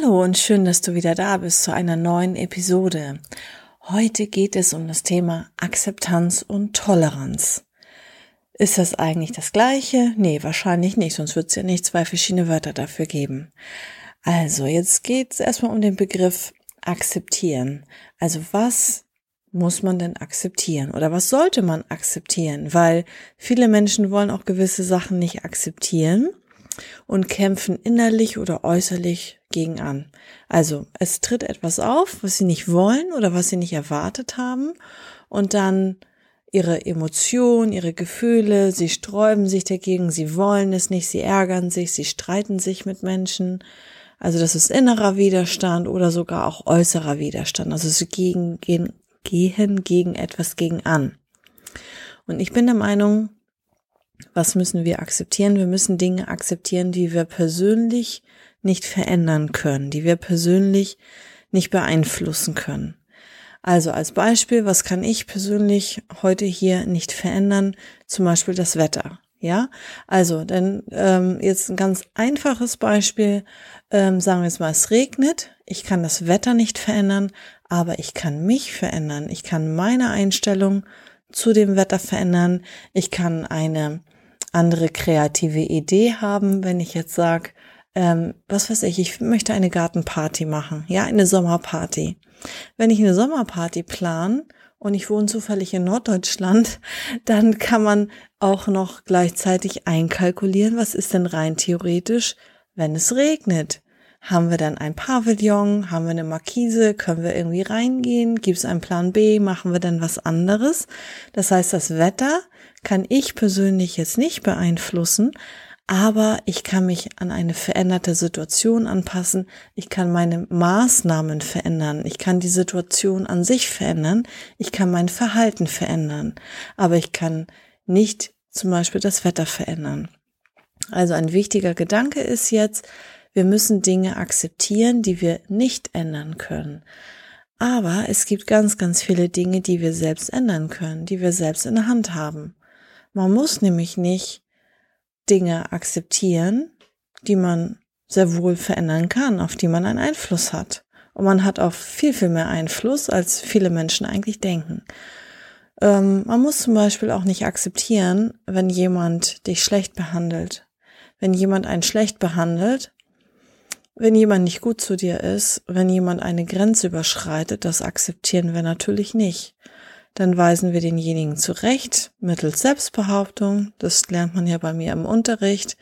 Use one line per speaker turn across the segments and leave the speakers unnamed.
Hallo und schön, dass du wieder da bist zu einer neuen Episode. Heute geht es um das Thema Akzeptanz und Toleranz. Ist das eigentlich das gleiche? Nee, wahrscheinlich nicht, sonst wird es ja nicht zwei verschiedene Wörter dafür geben. Also, jetzt geht es erstmal um den Begriff akzeptieren. Also, was muss man denn akzeptieren oder was sollte man akzeptieren? Weil viele Menschen wollen auch gewisse Sachen nicht akzeptieren und kämpfen innerlich oder äußerlich gegen an. Also es tritt etwas auf, was sie nicht wollen oder was sie nicht erwartet haben und dann ihre Emotionen, ihre Gefühle, sie sträuben sich dagegen, sie wollen es nicht, sie ärgern sich, sie streiten sich mit Menschen. Also das ist innerer Widerstand oder sogar auch äußerer Widerstand. Also sie gegen, gehen, gehen gegen etwas gegen an. Und ich bin der Meinung, was müssen wir akzeptieren? Wir müssen Dinge akzeptieren, die wir persönlich nicht verändern können, die wir persönlich nicht beeinflussen können. Also als Beispiel, was kann ich persönlich heute hier nicht verändern? Zum Beispiel das Wetter. Ja, also denn ähm, jetzt ein ganz einfaches Beispiel, ähm, sagen wir jetzt mal, es regnet. Ich kann das Wetter nicht verändern, aber ich kann mich verändern. Ich kann meine Einstellung zu dem Wetter verändern. Ich kann eine andere kreative Idee haben, wenn ich jetzt sage, ähm, was weiß ich, ich möchte eine Gartenparty machen, ja, eine Sommerparty. Wenn ich eine Sommerparty plan und ich wohne zufällig in Norddeutschland, dann kann man auch noch gleichzeitig einkalkulieren, was ist denn rein theoretisch, wenn es regnet. Haben wir dann ein Pavillon? Haben wir eine Markise? Können wir irgendwie reingehen? Gibt es einen Plan B? Machen wir dann was anderes? Das heißt, das Wetter kann ich persönlich jetzt nicht beeinflussen, aber ich kann mich an eine veränderte Situation anpassen, ich kann meine Maßnahmen verändern, ich kann die Situation an sich verändern, ich kann mein Verhalten verändern, aber ich kann nicht zum Beispiel das Wetter verändern. Also ein wichtiger Gedanke ist jetzt, wir müssen Dinge akzeptieren, die wir nicht ändern können. Aber es gibt ganz, ganz viele Dinge, die wir selbst ändern können, die wir selbst in der Hand haben. Man muss nämlich nicht Dinge akzeptieren, die man sehr wohl verändern kann, auf die man einen Einfluss hat. Und man hat auch viel, viel mehr Einfluss, als viele Menschen eigentlich denken. Ähm, man muss zum Beispiel auch nicht akzeptieren, wenn jemand dich schlecht behandelt. Wenn jemand einen schlecht behandelt, wenn jemand nicht gut zu dir ist, wenn jemand eine Grenze überschreitet, das akzeptieren wir natürlich nicht dann weisen wir denjenigen zurecht mittels Selbstbehauptung. Das lernt man ja bei mir im Unterricht.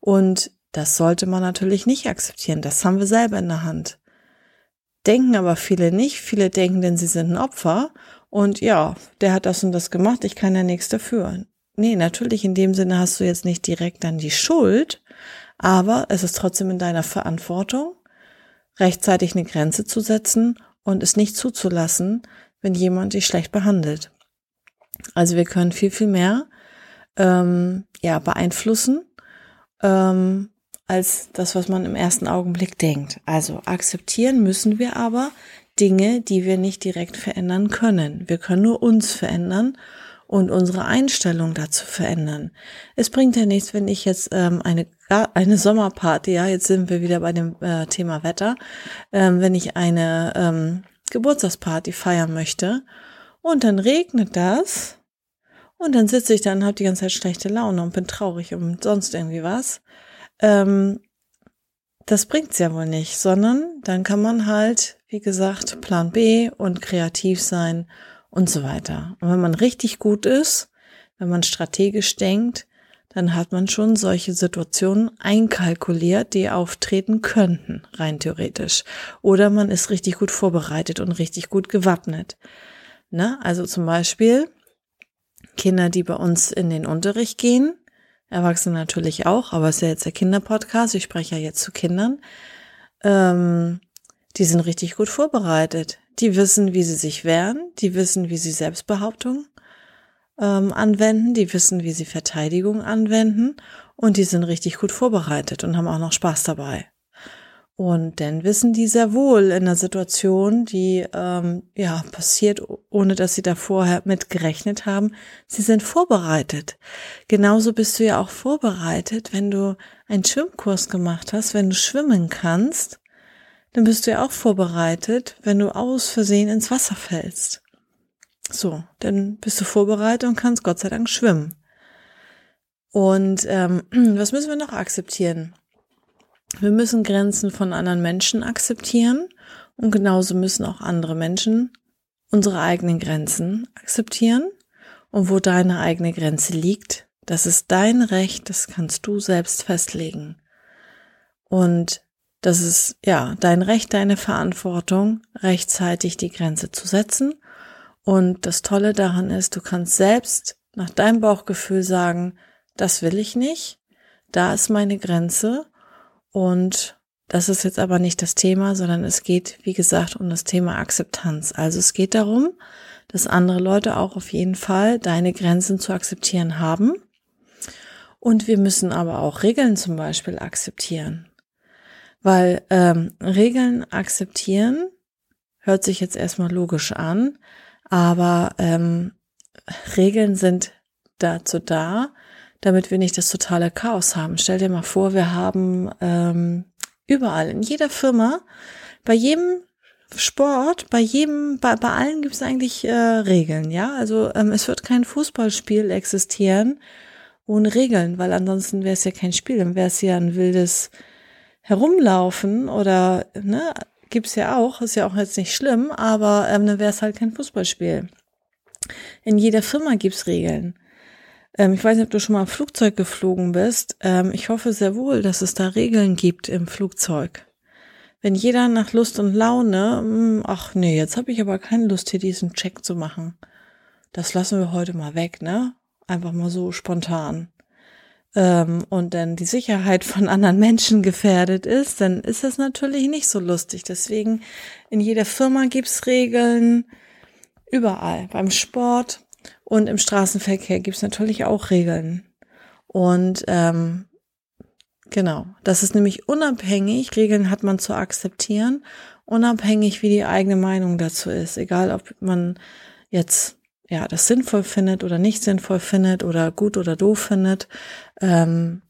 Und das sollte man natürlich nicht akzeptieren. Das haben wir selber in der Hand. Denken aber viele nicht. Viele denken, denn sie sind ein Opfer. Und ja, der hat das und das gemacht. Ich kann ja nichts dafür. Nee, natürlich in dem Sinne hast du jetzt nicht direkt dann die Schuld. Aber es ist trotzdem in deiner Verantwortung, rechtzeitig eine Grenze zu setzen und es nicht zuzulassen, wenn jemand dich schlecht behandelt. Also wir können viel, viel mehr ähm, ja, beeinflussen ähm, als das, was man im ersten Augenblick denkt. Also akzeptieren müssen wir aber Dinge, die wir nicht direkt verändern können. Wir können nur uns verändern und unsere Einstellung dazu verändern. Es bringt ja nichts, wenn ich jetzt ähm, eine eine Sommerparty, ja, jetzt sind wir wieder bei dem äh, Thema Wetter, ähm, wenn ich eine ähm, Geburtstagsparty feiern möchte und dann regnet das und dann sitze ich da und habe die ganze Zeit schlechte Laune und bin traurig und sonst irgendwie was. Ähm, das bringt's ja wohl nicht, sondern dann kann man halt, wie gesagt, Plan B und kreativ sein und so weiter. Und wenn man richtig gut ist, wenn man strategisch denkt, dann hat man schon solche Situationen einkalkuliert, die auftreten könnten, rein theoretisch. Oder man ist richtig gut vorbereitet und richtig gut gewappnet. Ne? Also zum Beispiel Kinder, die bei uns in den Unterricht gehen, Erwachsene natürlich auch, aber es ist ja jetzt der Kinderpodcast, ich spreche ja jetzt zu Kindern. Ähm, die sind richtig gut vorbereitet. Die wissen, wie sie sich wehren, die wissen, wie sie Selbstbehauptung ähm, anwenden, die wissen, wie sie Verteidigung anwenden und die sind richtig gut vorbereitet und haben auch noch Spaß dabei. Und dann wissen die sehr wohl in einer Situation, die ähm, ja passiert, ohne dass sie da vorher mit gerechnet haben, sie sind vorbereitet. Genauso bist du ja auch vorbereitet, wenn du einen Schwimmkurs gemacht hast, wenn du schwimmen kannst, dann bist du ja auch vorbereitet, wenn du aus Versehen ins Wasser fällst. So, dann bist du vorbereitet und kannst Gott sei Dank schwimmen. Und ähm, was müssen wir noch akzeptieren? Wir müssen Grenzen von anderen Menschen akzeptieren und genauso müssen auch andere Menschen unsere eigenen Grenzen akzeptieren. Und wo deine eigene Grenze liegt, das ist dein Recht, das kannst du selbst festlegen. Und das ist ja dein Recht, deine Verantwortung, rechtzeitig die Grenze zu setzen. Und das Tolle daran ist, du kannst selbst nach deinem Bauchgefühl sagen, das will ich nicht, da ist meine Grenze und das ist jetzt aber nicht das Thema, sondern es geht, wie gesagt, um das Thema Akzeptanz. Also es geht darum, dass andere Leute auch auf jeden Fall deine Grenzen zu akzeptieren haben. Und wir müssen aber auch Regeln zum Beispiel akzeptieren. Weil ähm, Regeln akzeptieren hört sich jetzt erstmal logisch an, aber ähm, Regeln sind dazu da, damit wir nicht das totale Chaos haben. Stell dir mal vor, wir haben ähm, überall, in jeder Firma, bei jedem Sport, bei jedem, bei, bei allen gibt es eigentlich äh, Regeln, ja. Also ähm, es wird kein Fußballspiel existieren ohne Regeln, weil ansonsten wäre es ja kein Spiel, dann wäre es ja ein wildes Herumlaufen oder ne, gibt's ja auch, ist ja auch jetzt nicht schlimm, aber ähm, dann wäre es halt kein Fußballspiel. In jeder Firma gibt's Regeln. Ähm, ich weiß nicht, ob du schon mal im Flugzeug geflogen bist. Ähm, ich hoffe sehr wohl, dass es da Regeln gibt im Flugzeug. Wenn jeder nach Lust und Laune, mh, hm, ach nee, jetzt habe ich aber keine Lust, hier diesen Check zu machen. Das lassen wir heute mal weg, ne? Einfach mal so spontan. Ähm, und dann die Sicherheit von anderen Menschen gefährdet ist, dann ist das natürlich nicht so lustig. Deswegen in jeder Firma gibt's Regeln, überall, beim Sport, und im Straßenverkehr gibt es natürlich auch Regeln. Und ähm, genau, das ist nämlich unabhängig, Regeln hat man zu akzeptieren, unabhängig wie die eigene Meinung dazu ist. Egal, ob man jetzt ja das sinnvoll findet oder nicht sinnvoll findet oder gut oder doof findet. Ähm,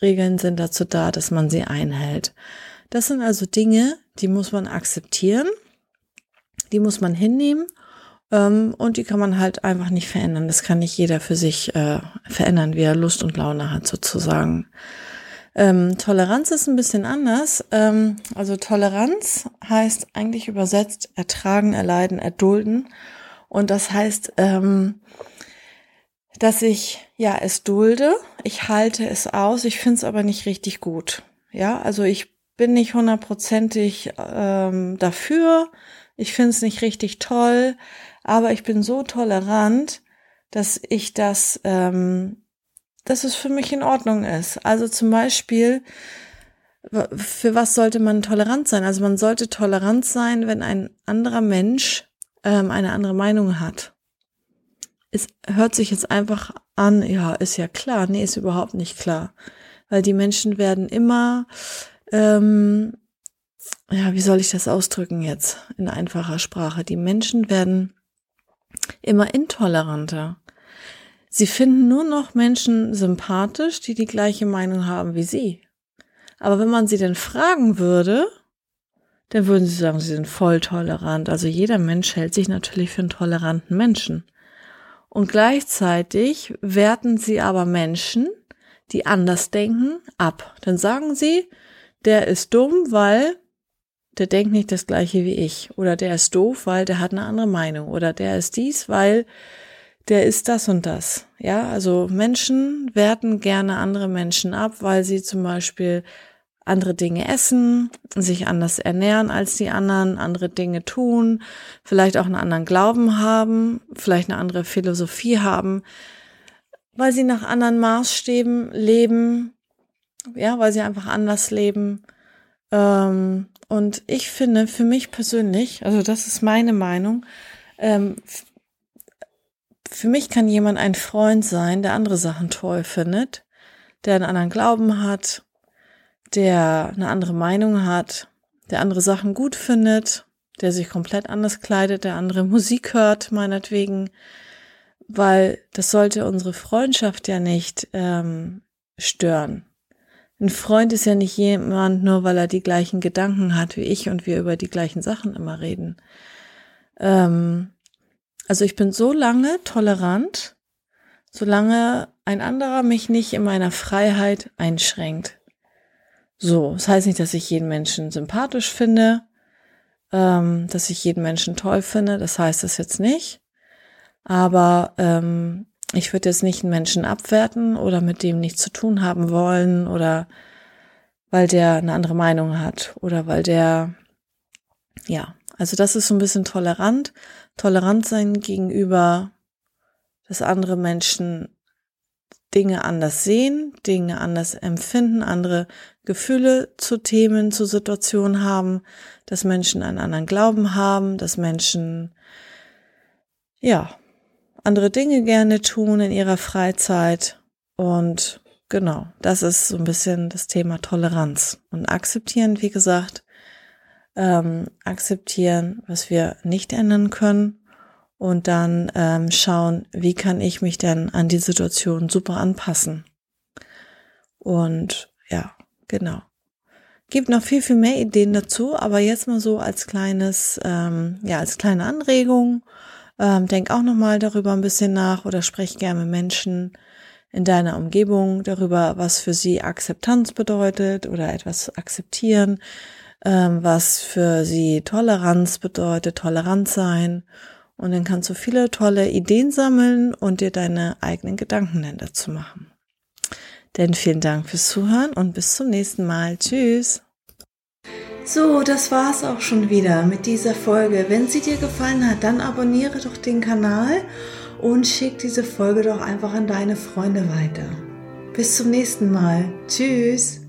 Regeln sind dazu da, dass man sie einhält. Das sind also Dinge, die muss man akzeptieren, die muss man hinnehmen ähm, und die kann man halt einfach nicht verändern. Das kann nicht jeder für sich äh, verändern, wie er Lust und Laune hat sozusagen. Ähm, Toleranz ist ein bisschen anders. Ähm, also Toleranz heißt eigentlich übersetzt ertragen, erleiden, erdulden. Und das heißt, ähm, dass ich ja es dulde, ich halte es aus, ich finde es aber nicht richtig gut. Ja, also ich bin nicht hundertprozentig ähm, dafür, ich finde es nicht richtig toll, aber ich bin so tolerant, dass ich das, ähm, dass es für mich in Ordnung ist. Also zum Beispiel, für was sollte man tolerant sein? Also man sollte tolerant sein, wenn ein anderer Mensch ähm, eine andere Meinung hat. Es hört sich jetzt einfach an, ja, ist ja klar. Nee, ist überhaupt nicht klar. Weil die Menschen werden immer, ähm, ja, wie soll ich das ausdrücken jetzt in einfacher Sprache? Die Menschen werden immer intoleranter. Sie finden nur noch Menschen sympathisch, die die gleiche Meinung haben wie sie. Aber wenn man sie denn fragen würde, dann würden sie sagen, sie sind voll tolerant. Also jeder Mensch hält sich natürlich für einen toleranten Menschen. Und gleichzeitig werten sie aber Menschen, die anders denken, ab. Dann sagen sie, der ist dumm, weil der denkt nicht das gleiche wie ich. Oder der ist doof, weil der hat eine andere Meinung. Oder der ist dies, weil der ist das und das. Ja, also Menschen werten gerne andere Menschen ab, weil sie zum Beispiel andere Dinge essen, sich anders ernähren als die anderen, andere Dinge tun, vielleicht auch einen anderen Glauben haben, vielleicht eine andere Philosophie haben, weil sie nach anderen Maßstäben leben, ja, weil sie einfach anders leben. Ähm, Und ich finde, für mich persönlich, also das ist meine Meinung, ähm, für mich kann jemand ein Freund sein, der andere Sachen toll findet, der einen anderen Glauben hat, der eine andere Meinung hat, der andere Sachen gut findet, der sich komplett anders kleidet, der andere Musik hört, meinetwegen, weil das sollte unsere Freundschaft ja nicht ähm, stören. Ein Freund ist ja nicht jemand, nur weil er die gleichen Gedanken hat wie ich und wir über die gleichen Sachen immer reden. Ähm, also ich bin so lange tolerant, solange ein anderer mich nicht in meiner Freiheit einschränkt. So, das heißt nicht, dass ich jeden Menschen sympathisch finde, ähm, dass ich jeden Menschen toll finde, das heißt das jetzt nicht. Aber ähm, ich würde jetzt nicht einen Menschen abwerten oder mit dem nichts zu tun haben wollen oder weil der eine andere Meinung hat oder weil der, ja, also das ist so ein bisschen tolerant, tolerant sein gegenüber, dass andere Menschen Dinge anders sehen, Dinge anders empfinden, andere Gefühle zu Themen, zu Situationen haben, dass Menschen einen anderen Glauben haben, dass Menschen, ja, andere Dinge gerne tun in ihrer Freizeit. Und genau, das ist so ein bisschen das Thema Toleranz. Und akzeptieren, wie gesagt, ähm, akzeptieren, was wir nicht ändern können. Und dann ähm, schauen, wie kann ich mich denn an die Situation super anpassen. Und ja, genau. Gibt noch viel, viel mehr Ideen dazu, aber jetzt mal so als kleines, ähm, ja, als kleine Anregung ähm, denk auch nochmal darüber ein bisschen nach oder sprech gerne mit Menschen in deiner Umgebung darüber, was für sie Akzeptanz bedeutet oder etwas akzeptieren, ähm, was für sie Toleranz bedeutet, tolerant sein. Und dann kannst du viele tolle Ideen sammeln und dir deine eigenen Gedanken dann dazu machen. Denn vielen Dank fürs Zuhören und bis zum nächsten Mal. Tschüss. So, das war's auch schon wieder mit dieser Folge. Wenn sie dir gefallen hat, dann abonniere doch den Kanal und schick diese Folge doch einfach an deine Freunde weiter. Bis zum nächsten Mal. Tschüss.